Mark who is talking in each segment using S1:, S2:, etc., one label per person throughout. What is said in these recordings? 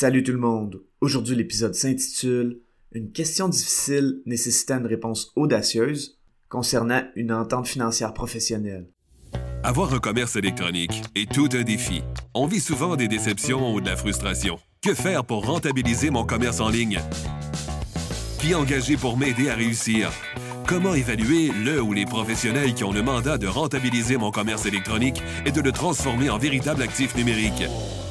S1: Salut tout le monde. Aujourd'hui, l'épisode s'intitule Une question difficile nécessitant une réponse audacieuse concernant une entente financière professionnelle.
S2: Avoir un commerce électronique est tout un défi. On vit souvent des déceptions ou de la frustration. Que faire pour rentabiliser mon commerce en ligne? Qui engager pour m'aider à réussir? Comment évaluer le ou les professionnels qui ont le mandat de rentabiliser mon commerce électronique et de le transformer en véritable actif numérique?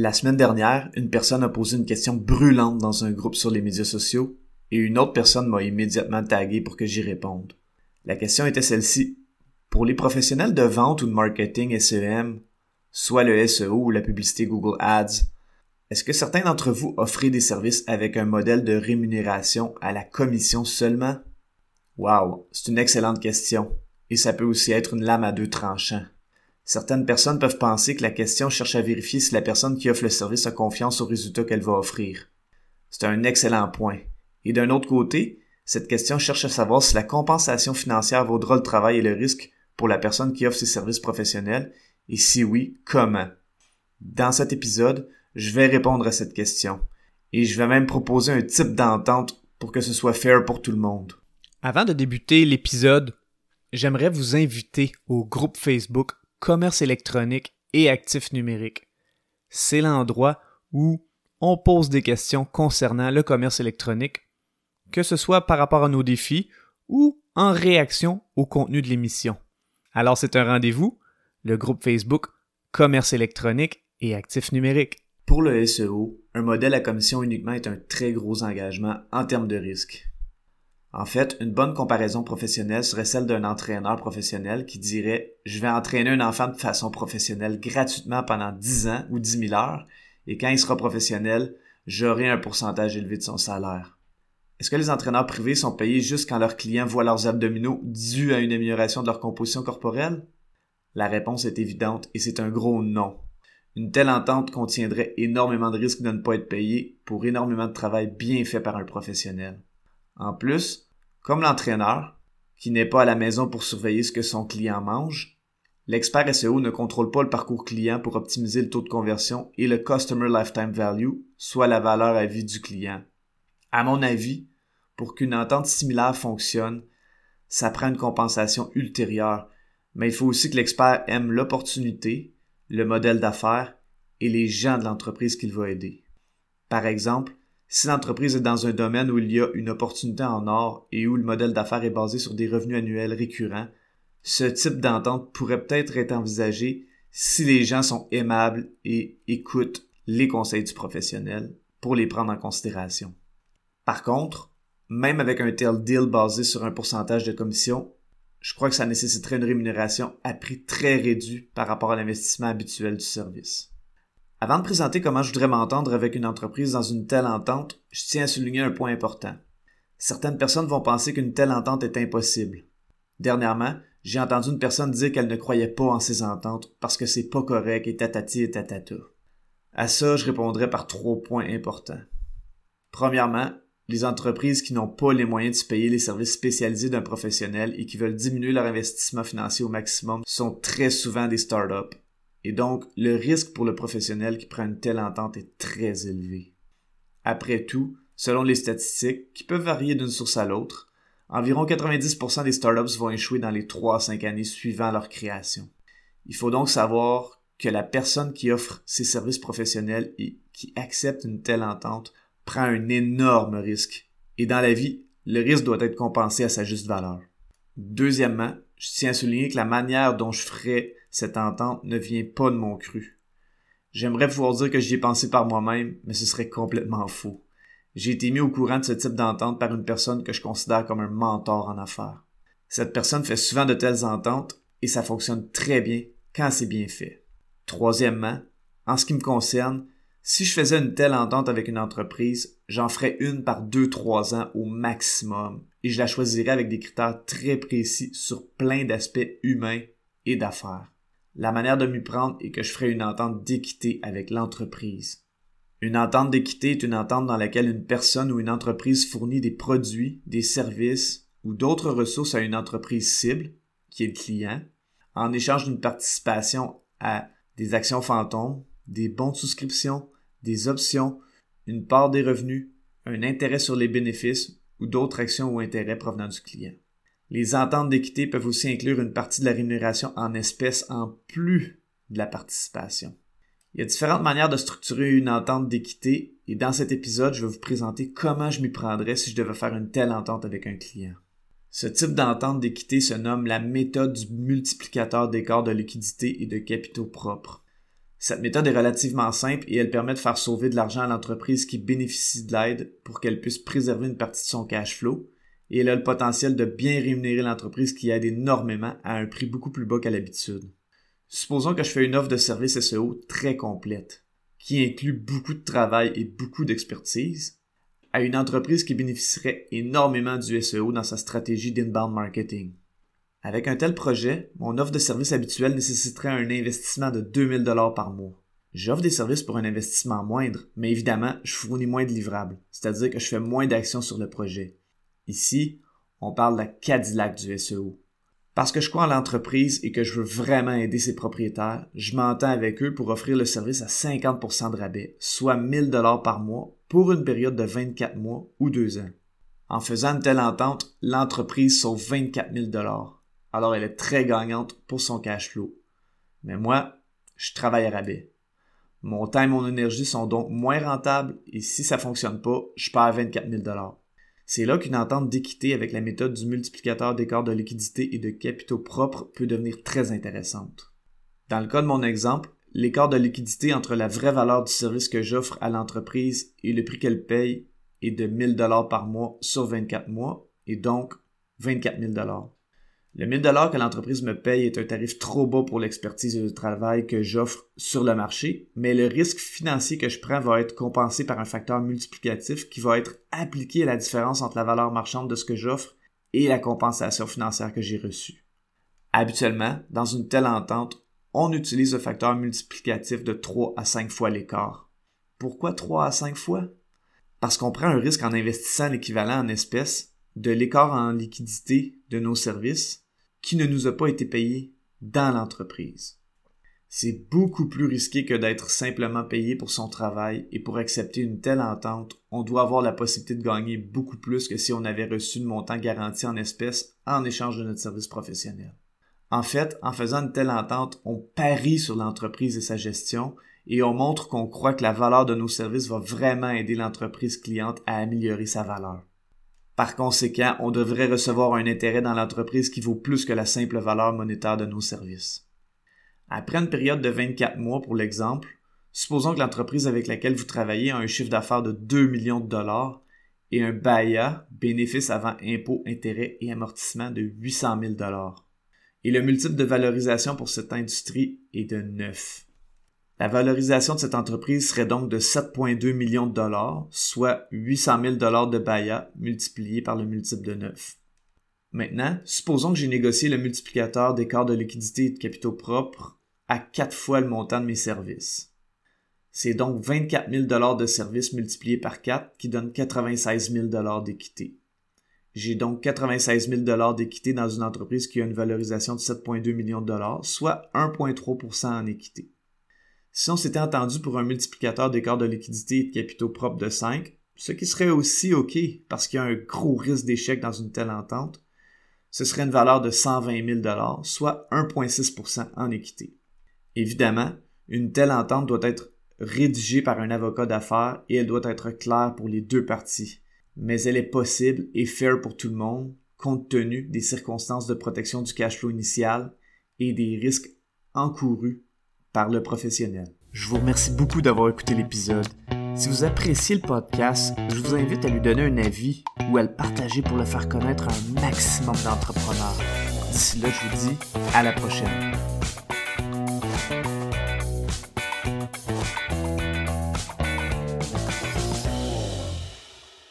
S1: La semaine dernière, une personne a posé une question brûlante dans un groupe sur les médias sociaux et une autre personne m'a immédiatement tagué pour que j'y réponde. La question était celle-ci. Pour les professionnels de vente ou de marketing SEM, soit le SEO ou la publicité Google Ads, est-ce que certains d'entre vous offrent des services avec un modèle de rémunération à la commission seulement? Wow, c'est une excellente question. Et ça peut aussi être une lame à deux tranchants. Certaines personnes peuvent penser que la question cherche à vérifier si la personne qui offre le service a confiance au résultat qu'elle va offrir. C'est un excellent point. Et d'un autre côté, cette question cherche à savoir si la compensation financière vaudra le travail et le risque pour la personne qui offre ses services professionnels, et si oui, comment. Dans cet épisode, je vais répondre à cette question. Et je vais même proposer un type d'entente pour que ce soit fair pour tout le monde.
S3: Avant de débuter l'épisode, j'aimerais vous inviter au groupe Facebook Commerce électronique et actifs numériques. C'est l'endroit où on pose des questions concernant le commerce électronique, que ce soit par rapport à nos défis ou en réaction au contenu de l'émission. Alors c'est un rendez-vous, le groupe Facebook Commerce électronique et actifs numériques.
S1: Pour le SEO, un modèle à commission uniquement est un très gros engagement en termes de risque. En fait, une bonne comparaison professionnelle serait celle d'un entraîneur professionnel qui dirait Je vais entraîner un enfant de façon professionnelle gratuitement pendant 10 ans ou 10 000 heures, et quand il sera professionnel, j'aurai un pourcentage élevé de son salaire. Est-ce que les entraîneurs privés sont payés juste quand leurs clients voient leurs abdominaux dus à une amélioration de leur composition corporelle? La réponse est évidente et c'est un gros non. Une telle entente contiendrait énormément de risques de ne pas être payé pour énormément de travail bien fait par un professionnel. En plus, comme l'entraîneur, qui n'est pas à la maison pour surveiller ce que son client mange, l'expert SEO ne contrôle pas le parcours client pour optimiser le taux de conversion et le Customer Lifetime Value, soit la valeur à vie du client. À mon avis, pour qu'une entente similaire fonctionne, ça prend une compensation ultérieure, mais il faut aussi que l'expert aime l'opportunité, le modèle d'affaires et les gens de l'entreprise qu'il va aider. Par exemple, si l'entreprise est dans un domaine où il y a une opportunité en or et où le modèle d'affaires est basé sur des revenus annuels récurrents, ce type d'entente pourrait peut-être être envisagé si les gens sont aimables et écoutent les conseils du professionnel pour les prendre en considération. Par contre, même avec un tel deal basé sur un pourcentage de commission, je crois que ça nécessiterait une rémunération à prix très réduit par rapport à l'investissement habituel du service. Avant de présenter comment je voudrais m'entendre avec une entreprise dans une telle entente, je tiens à souligner un point important. Certaines personnes vont penser qu'une telle entente est impossible. Dernièrement, j'ai entendu une personne dire qu'elle ne croyait pas en ces ententes parce que c'est pas correct et tatati et tatata. À ça, je répondrai par trois points importants. Premièrement, les entreprises qui n'ont pas les moyens de se payer les services spécialisés d'un professionnel et qui veulent diminuer leur investissement financier au maximum sont très souvent des startups. Et donc, le risque pour le professionnel qui prend une telle entente est très élevé. Après tout, selon les statistiques, qui peuvent varier d'une source à l'autre, environ 90% des startups vont échouer dans les 3 à 5 années suivant leur création. Il faut donc savoir que la personne qui offre ses services professionnels et qui accepte une telle entente prend un énorme risque. Et dans la vie, le risque doit être compensé à sa juste valeur. Deuxièmement, je tiens à souligner que la manière dont je ferai cette entente ne vient pas de mon cru. J'aimerais pouvoir dire que j'y ai pensé par moi-même, mais ce serait complètement faux. J'ai été mis au courant de ce type d'entente par une personne que je considère comme un mentor en affaires. Cette personne fait souvent de telles ententes et ça fonctionne très bien quand c'est bien fait. Troisièmement, en ce qui me concerne, Si je faisais une telle entente avec une entreprise, j'en ferais une par 2-3 ans au maximum et je la choisirais avec des critères très précis sur plein d'aspects humains et d'affaires. La manière de m'y prendre est que je ferais une entente d'équité avec l'entreprise. Une entente d'équité est une entente dans laquelle une personne ou une entreprise fournit des produits, des services ou d'autres ressources à une entreprise cible, qui est le client, en échange d'une participation à des actions fantômes, des bons de souscription, des options, une part des revenus, un intérêt sur les bénéfices ou d'autres actions ou intérêts provenant du client. Les ententes d'équité peuvent aussi inclure une partie de la rémunération en espèces en plus de la participation. Il y a différentes manières de structurer une entente d'équité et dans cet épisode, je vais vous présenter comment je m'y prendrais si je devais faire une telle entente avec un client. Ce type d'entente d'équité se nomme la méthode du multiplicateur d'écart de liquidité et de capitaux propres. Cette méthode est relativement simple et elle permet de faire sauver de l'argent à l'entreprise qui bénéficie de l'aide pour qu'elle puisse préserver une partie de son cash flow et elle a le potentiel de bien rémunérer l'entreprise qui aide énormément à un prix beaucoup plus bas qu'à l'habitude. Supposons que je fais une offre de service SEO très complète, qui inclut beaucoup de travail et beaucoup d'expertise, à une entreprise qui bénéficierait énormément du SEO dans sa stratégie d'inbound marketing. Avec un tel projet, mon offre de service habituelle nécessiterait un investissement de 2000 dollars par mois. J'offre des services pour un investissement moindre, mais évidemment, je fournis moins de livrables, c'est-à-dire que je fais moins d'actions sur le projet. Ici, on parle de la Cadillac du SEO. Parce que je crois en l'entreprise et que je veux vraiment aider ses propriétaires, je m'entends avec eux pour offrir le service à 50% de rabais, soit 1000 dollars par mois pour une période de 24 mois ou 2 ans. En faisant une telle entente, l'entreprise sauve 24 000 dollars alors elle est très gagnante pour son cash flow. Mais moi, je travaille à rabais. Mon temps et mon énergie sont donc moins rentables et si ça fonctionne pas, je perds 24 000 C'est là qu'une entente d'équité avec la méthode du multiplicateur d'écart de liquidité et de capitaux propres peut devenir très intéressante. Dans le cas de mon exemple, l'écart de liquidité entre la vraie valeur du service que j'offre à l'entreprise et le prix qu'elle paye est de 1000 dollars par mois sur 24 mois et donc 24 000 dollars. Le 1000 dollars que l'entreprise me paye est un tarif trop bas pour l'expertise le travail que j'offre sur le marché, mais le risque financier que je prends va être compensé par un facteur multiplicatif qui va être appliqué à la différence entre la valeur marchande de ce que j'offre et la compensation financière que j'ai reçue. Habituellement, dans une telle entente, on utilise le facteur multiplicatif de 3 à 5 fois l'écart. Pourquoi 3 à 5 fois? Parce qu'on prend un risque en investissant l'équivalent en espèces de l'écart en liquidité de nos services qui ne nous a pas été payé dans l'entreprise. C'est beaucoup plus risqué que d'être simplement payé pour son travail et pour accepter une telle entente, on doit avoir la possibilité de gagner beaucoup plus que si on avait reçu le montant garanti en espèces en échange de notre service professionnel. En fait, en faisant une telle entente, on parie sur l'entreprise et sa gestion et on montre qu'on croit que la valeur de nos services va vraiment aider l'entreprise cliente à améliorer sa valeur. Par conséquent, on devrait recevoir un intérêt dans l'entreprise qui vaut plus que la simple valeur monétaire de nos services. Après une période de 24 mois, pour l'exemple, supposons que l'entreprise avec laquelle vous travaillez a un chiffre d'affaires de 2 millions de dollars et un BAIA, bénéfice avant impôts, intérêts et amortissements de 800 000 dollars. Et le multiple de valorisation pour cette industrie est de 9. La valorisation de cette entreprise serait donc de 7,2 millions de dollars, soit 800 000 dollars de BAYA multiplié par le multiple de 9. Maintenant, supposons que j'ai négocié le multiplicateur d'écart de liquidité et de capitaux propres à 4 fois le montant de mes services. C'est donc 24 000 dollars de services multipliés par 4 qui donne 96 000 dollars d'équité. J'ai donc 96 000 dollars d'équité dans une entreprise qui a une valorisation de 7,2 millions de dollars, soit 1,3% en équité. Si on s'était entendu pour un multiplicateur d'écart de liquidité et de capitaux propres de 5, ce qui serait aussi OK parce qu'il y a un gros risque d'échec dans une telle entente, ce serait une valeur de 120 000 soit 1,6% en équité. Évidemment, une telle entente doit être rédigée par un avocat d'affaires et elle doit être claire pour les deux parties, mais elle est possible et fair pour tout le monde compte tenu des circonstances de protection du cash flow initial et des risques encourus par le professionnel.
S3: Je vous remercie beaucoup d'avoir écouté l'épisode. Si vous appréciez le podcast, je vous invite à lui donner un avis ou à le partager pour le faire connaître à un maximum d'entrepreneurs. D'ici là, je vous dis à la prochaine.